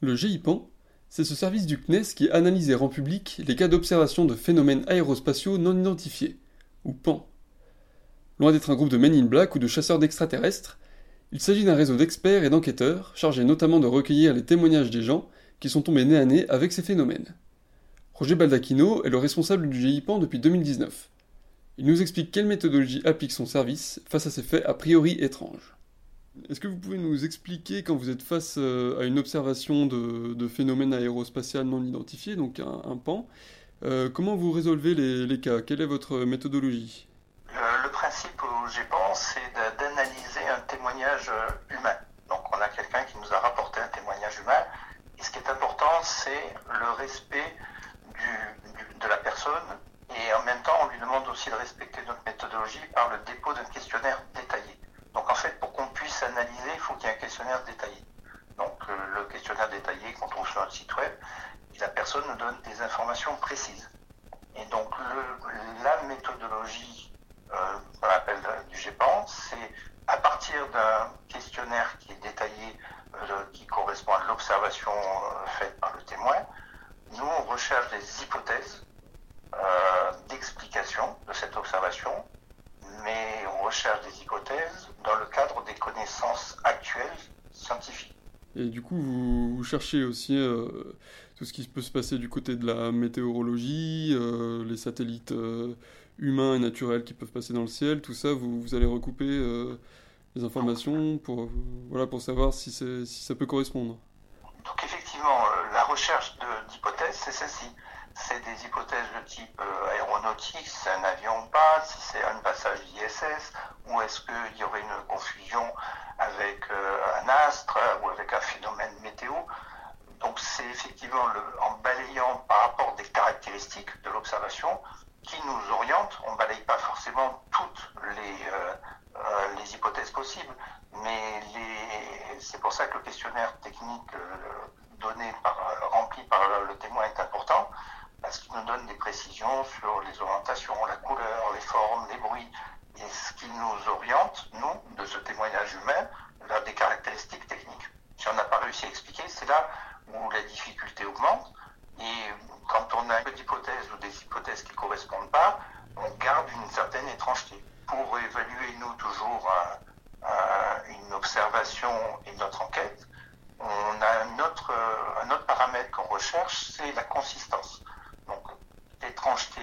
Le GIPAN, c'est ce service du CNES qui analyse et rend public les cas d'observation de phénomènes aérospatiaux non identifiés, ou PAN. Loin d'être un groupe de men in black ou de chasseurs d'extraterrestres, il s'agit d'un réseau d'experts et d'enquêteurs chargés notamment de recueillir les témoignages des gens qui sont tombés nez à nez avec ces phénomènes. Roger Baldacchino est le responsable du GIPAN depuis 2019. Il nous explique quelle méthodologie applique son service face à ces faits a priori étranges. Est-ce que vous pouvez nous expliquer quand vous êtes face euh, à une observation de, phénomènes aérospatiaux non identifiés, donc un, PAN, euh, comment vous résolvez les, cas? Quelle est votre méthodologie? Euh, Le principe au GEPAN, c'est d'analyser un témoignage humain. Donc on a quelqu'un qui nous a rapporté un témoignage humain, et ce qui est important, c'est le respect de la personne, et en même temps, on lui demande aussi de respecter notre méthodologie par le dépôt d'un questionnaire détaillé. Donc en fait, pour qu'on puisse analyser, il faut qu'il y ait un détaillé. Donc euh, le questionnaire détaillé, quand on sur un site web, la personne nous donne des informations précises. Et donc la méthodologie euh, qu'on appelle du GEPAN, c'est à partir d'un questionnaire qui est détaillé, euh, qui correspond à l'observation faite par le témoin, nous on recherche des hypothèses d'explication de cette observation mais on recherche des hypothèses dans le cadre des connaissances actuelles scientifiques. Et du coup, vous, cherchez aussi euh, tout ce qui peut se passer du côté de la météorologie, euh, les satellites euh, humains et naturels qui peuvent passer dans le ciel, tout ça, vous, vous allez recouper les informations pour, voilà, pour savoir si, si ça peut correspondre. Donc effectivement, la recherche d'hypothèses, c'est celle-ci c'est des hypothèses de type euh, aéronautique, c'est un avion ou pas, si c'est un passage d'ISS, ou est-ce qu'il y aurait une confusion avec euh, un astre ou avec un phénomène météo? Donc c'est effectivement en balayant par rapport des caractéristiques de l'observation qui nous oriente. On ne balaye pas forcément toutes les, euh, les hypothèses possibles, mais c'est pour ça que le questionnaire technique donné par, rempli par le témoin est important parce qu'il nous donne des précisions sur les orientations, la couleur, les formes, les bruits, et ce qui nous oriente, nous, de ce témoignage humain, vers des caractéristiques techniques. Si on n'a pas réussi à expliquer, c'est là où la difficulté augmente, et quand on a une hypothèse ou des hypothèses qui ne correspondent pas, on garde une certaine étrangeté. Pour évaluer, nous, toujours une observation et notre enquête, on a un autre, un autre paramètre qu'on recherche, c'est la consistance.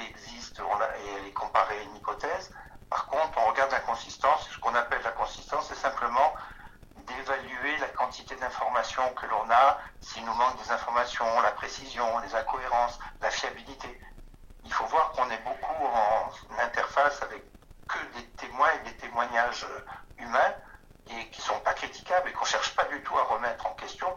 Existe et elle est comparée à une hypothèse. Par contre, on regarde la consistance. Ce qu'on appelle la consistance, c'est simplement d'évaluer la quantité d'informations que l'on a, s'il nous manque des informations, la précision, les incohérences, la fiabilité. Il faut voir qu'on est beaucoup en interface avec que des témoins et des témoignages humains et qui ne sont pas critiquables et qu'on ne cherche pas du tout à remettre en question,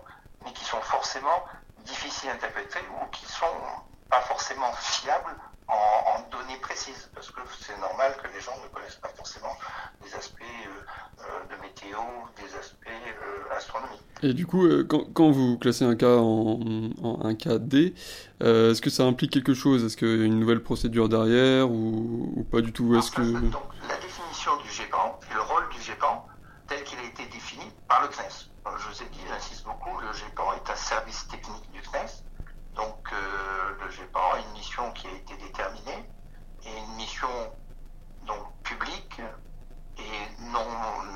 mais qui sont forcément difficiles à interpréter ou qui sont pas forcément fiable en, données précises, parce que c'est normal que les gens ne connaissent pas forcément des aspects euh, euh, de météo, des aspects euh, astronomiques. Et du coup, quand, vous classez un cas en, un cas D, est-ce que ça implique quelque chose? Est-ce qu'il y a une nouvelle procédure derrière ou, pas du tout? Est-ce que... Donc, la définition du GEPAN et le rôle du GEPAN tel qu'il a été défini par le CNES. je vous ai dit, j'insiste beaucoup, le GEPAN est un service technique du CNES donc euh, le GEPAN a une mission qui a été déterminée et une mission donc publique et non,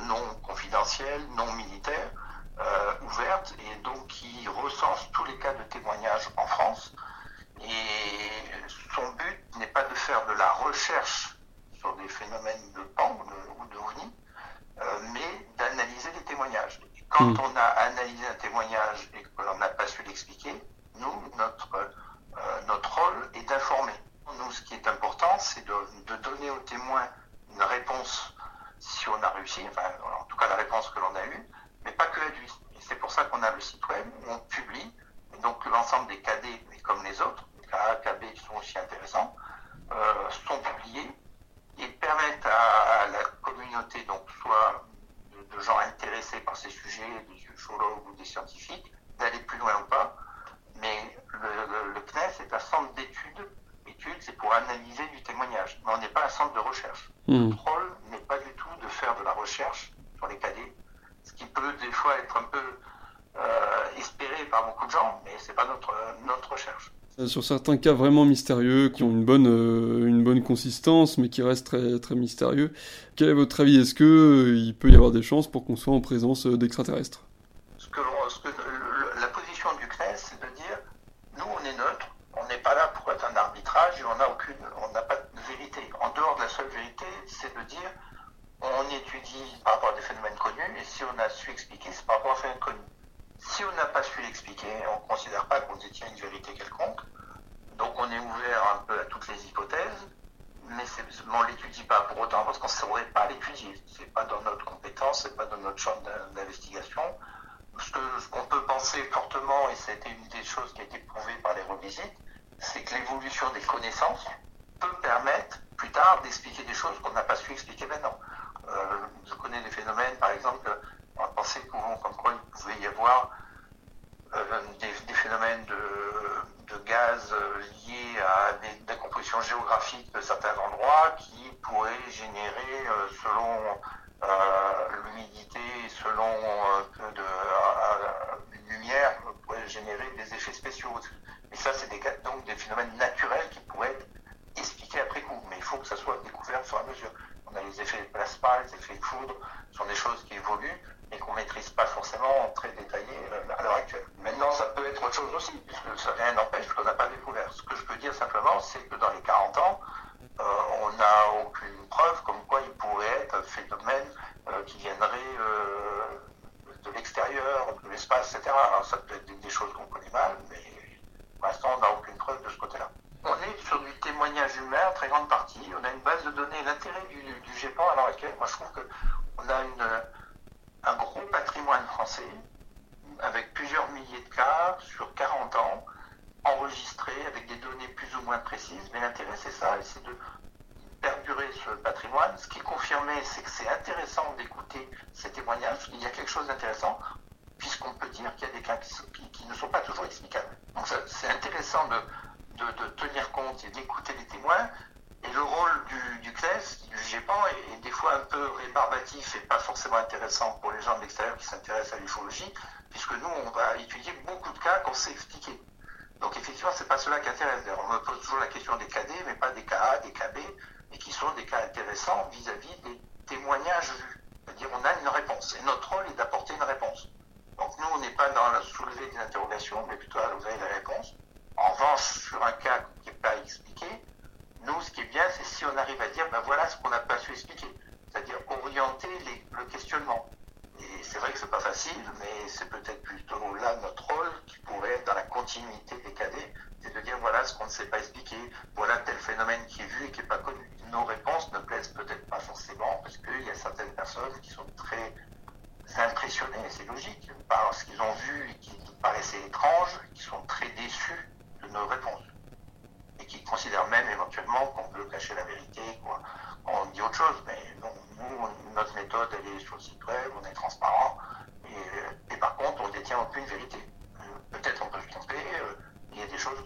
non confidentielle, non militaire, euh, ouverte et donc qui recense tous les cas de témoignage en France. Et son but n'est pas de faire de la recherche sur des phénomènes de PAN ou de OVNI, euh, mais d'analyser les témoignages. Et quand hmm. on a analysé un témoignage et qu'on n'a pas su l'expliquer, nous, notre, euh, notre rôle est d'informer. Nous, ce qui est important, c'est de, donner aux témoins une réponse réponse si on a réussi, enfin, en que l'on a eue, mais pas que DUI. Et c'est pour ça qu'on a le site web où on publie, et donc l'ensemble des KD, comme les autres, KA, KB qui sont aussi intéressants, euh, sont publiés et permettent à, la communauté, donc soit de, gens intéressés par ces sujets, des ufologues ou des scientifiques, d'aller plus loin ou pas. Mais le, CNES est un centre d'études. Études, c'est pour analyser du témoignage. Mais on n'est pas un centre de recherche. Hmm. Le rôle n'est pas du tout de faire de la recherche sur les cadets, ce qui peut des fois être un peu euh, espéré par beaucoup de gens, mais c'est pas notre, notre recherche. Euh, sur certains cas vraiment mystérieux, qui ont une bonne, euh, une bonne consistance, mais qui restent très, très mystérieux, quel est votre avis? Est-ce qu'il euh, il peut y avoir des chances pour qu'on soit en présence d'extraterrestres? Ce que, La position du CNES, c'est de dire, nous on est neutre, on n'est pas là pour être un arbitrage et on n'a aucune, on n'a pas de vérité. En dehors de la seule vérité, c'est de dire, on étudie par rapport à des phénomènes connus, et si on a su expliquer, c'est par rapport à des phénomènes connus. On n'a pas su l'expliquer, on ne considère pas qu'on détient une vérité quelconque. Donc on est ouvert un peu à toutes les hypothèses, mais on ne l'étudie pas pour autant parce qu'on ne saurait pas l'étudier. Ce n'est pas dans notre compétence, ce n'est pas dans notre champ d'investigation. Ce qu'on peut penser fortement, et c'était une des choses qui a été prouvée par les revisites, c'est que l'évolution des connaissances peut permettre plus tard d'expliquer des choses qu'on n'a pas su expliquer maintenant. Euh, je connais des phénomènes, par exemple, on pensait comme quoi il pouvait y avoir euh, des, phénomènes de, gaz euh, liés à des décompositions géographiques de certains endroits qui pourraient générer, euh, selon l'humidité, selon peu de lumière, pourraient générer des effets spéciaux. Et ça, c'est des, donc des phénomènes naturels qui pourraient être expliqués après coup. Mais il faut que ça soit découvert au fur et à mesure. On a les effets de plasma, les effets de foudre, ce sont des choses qui évoluent et qu'on maîtrise pas forcément très détaillé euh, à l'heure actuelle. Maintenant, ça peut être autre chose aussi, puisque ça rien n'empêche qu'on n'a pas découvert. Ce que je peux dire simplement, c'est que dans les 40 ans, euh, on n'a aucune preuve comme quoi il pourrait être un phénomène euh, qui viendrait de l'extérieur, de l'espace, etc. Alors, ça peut être des, choses qu'on connaît mal, mais pour l'instant, on n'a aucune preuve de ce côté-là. On est sur du témoignage humain en très grande partie. On a une base de données. L'intérêt du, du GEPAN à l'heure actuelle, moi je trouve qu'on a une, un gros patrimoine français avec plusieurs milliers de cas sur 40 ans, enregistrés avec des données plus ou moins précises. Mais l'intérêt, c'est ça, c'est de perdurer ce patrimoine. Ce qui est confirmé, c'est que c'est intéressant d'écouter ces témoignages. Il y a quelque chose d'intéressant, puisqu'on peut dire qu'il y a des cas qui, ne sont pas toujours explicables. Donc c'est intéressant de tenir compte et d'écouter les témoins, et le rôle du, du CLES, du GEPAN, est, des fois un peu rébarbatif et pas forcément intéressant pour les gens de l'extérieur qui s'intéressent à l'ufologie, puisque nous, on va étudier beaucoup de cas qu'on sait expliquer. Donc effectivement, c'est pas cela qui intéresse. On me pose toujours la question des KD, mais pas des KA, des KB, et qui sont des cas intéressants vis-à-vis des témoignages vus. C'est-à-dire, on a une réponse, et notre rôle est d'apporter une réponse. Donc nous, on n'est pas dans la soulever des interrogations, mais plutôt à lever les réponses. En revanche, sur un cas qui n'est pas expliqué, nous, ce qui est bien, c'est si on arrive à dire, ben voilà ce qu'on n'a pas su expliquer, c'est-à-dire orienter le questionnement. Et c'est vrai que c'est pas facile, mais c'est peut-être plutôt là notre rôle qui pourrait être dans la continuité des cadets, c'est de dire voilà ce qu'on ne sait pas expliquer, voilà tel phénomène qui est vu et qui n'est pas connu. Nos réponses ne plaisent peut-être pas forcément parce qu'il y a certaines personnes qui sont très impressionnées, c'est logique, par ce qu'ils ont vu et qui paraissait étrange, qui sont très déçus de nos réponses